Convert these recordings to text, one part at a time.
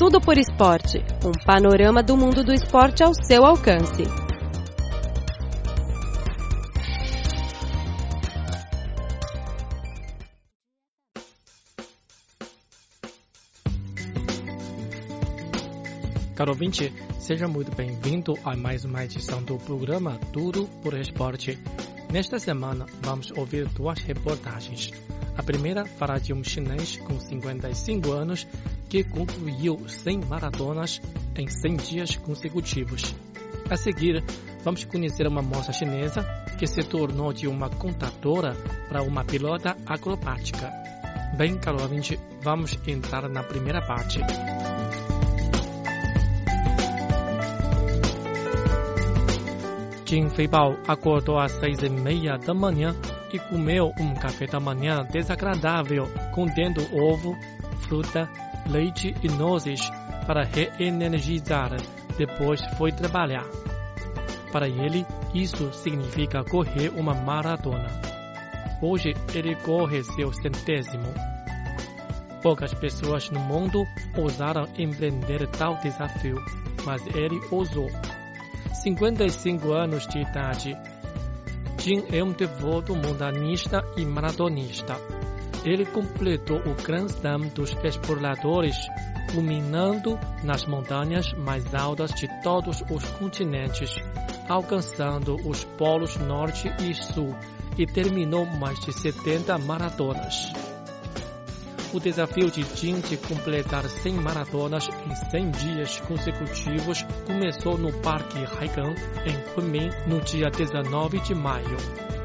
Tudo por Esporte um panorama do mundo do esporte ao seu alcance. Caro ouvinte, seja muito bem-vindo a mais uma edição do programa Tudo por Esporte. Nesta semana, vamos ouvir duas reportagens. A primeira fará de um chinês com 55 anos que concluiu 100 maratonas em 100 dias consecutivos. A seguir, vamos conhecer uma moça chinesa que se tornou de uma contadora para uma pilota acrobática. Bem, caro ouvinte, vamos entrar na primeira parte. Jin Feibao acordou às seis e meia da manhã e comeu um café da manhã desagradável, contendo ovo, fruta, leite e nozes para reenergizar. Depois foi trabalhar. Para ele, isso significa correr uma maratona. Hoje ele corre seu centésimo. Poucas pessoas no mundo ousaram empreender tal desafio, mas ele ousou. 55 anos de idade. Jin é um devoto montanista e maratonista. Ele completou o Grand Slam dos exploradores, culminando nas montanhas mais altas de todos os continentes, alcançando os polos norte e sul e terminou mais de 70 maratonas. O desafio de Jin de completar 100 maratonas em 100 dias consecutivos começou no Parque Haigang, em Kunming, no dia 19 de maio.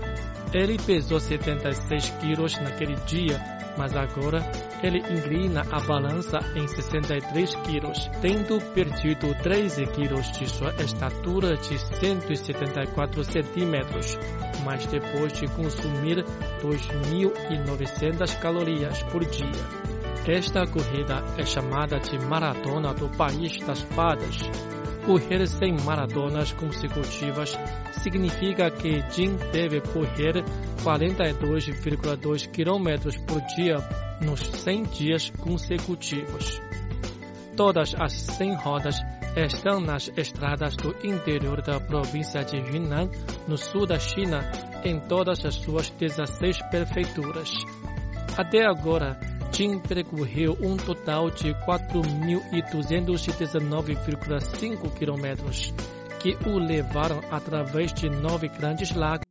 Ele pesou 76 quilos naquele dia, mas agora ele inclina a balança em 63 quilos, tendo perdido 13 quilos de sua estatura de 174 centímetros, mas depois de consumir 2.900 calorias por dia. Esta corrida é chamada de Maratona do País das Fadas. Correr 100 maratonas consecutivas significa que Jin deve correr 42,2 km por dia nos 100 dias consecutivos. Todas as 100 rodas estão nas estradas do interior da província de Yunnan, no sul da China, em todas as suas 16 prefeituras. Até agora, Jin percorreu um total de 4.219,5 km, que o levaram através de nove grandes lagos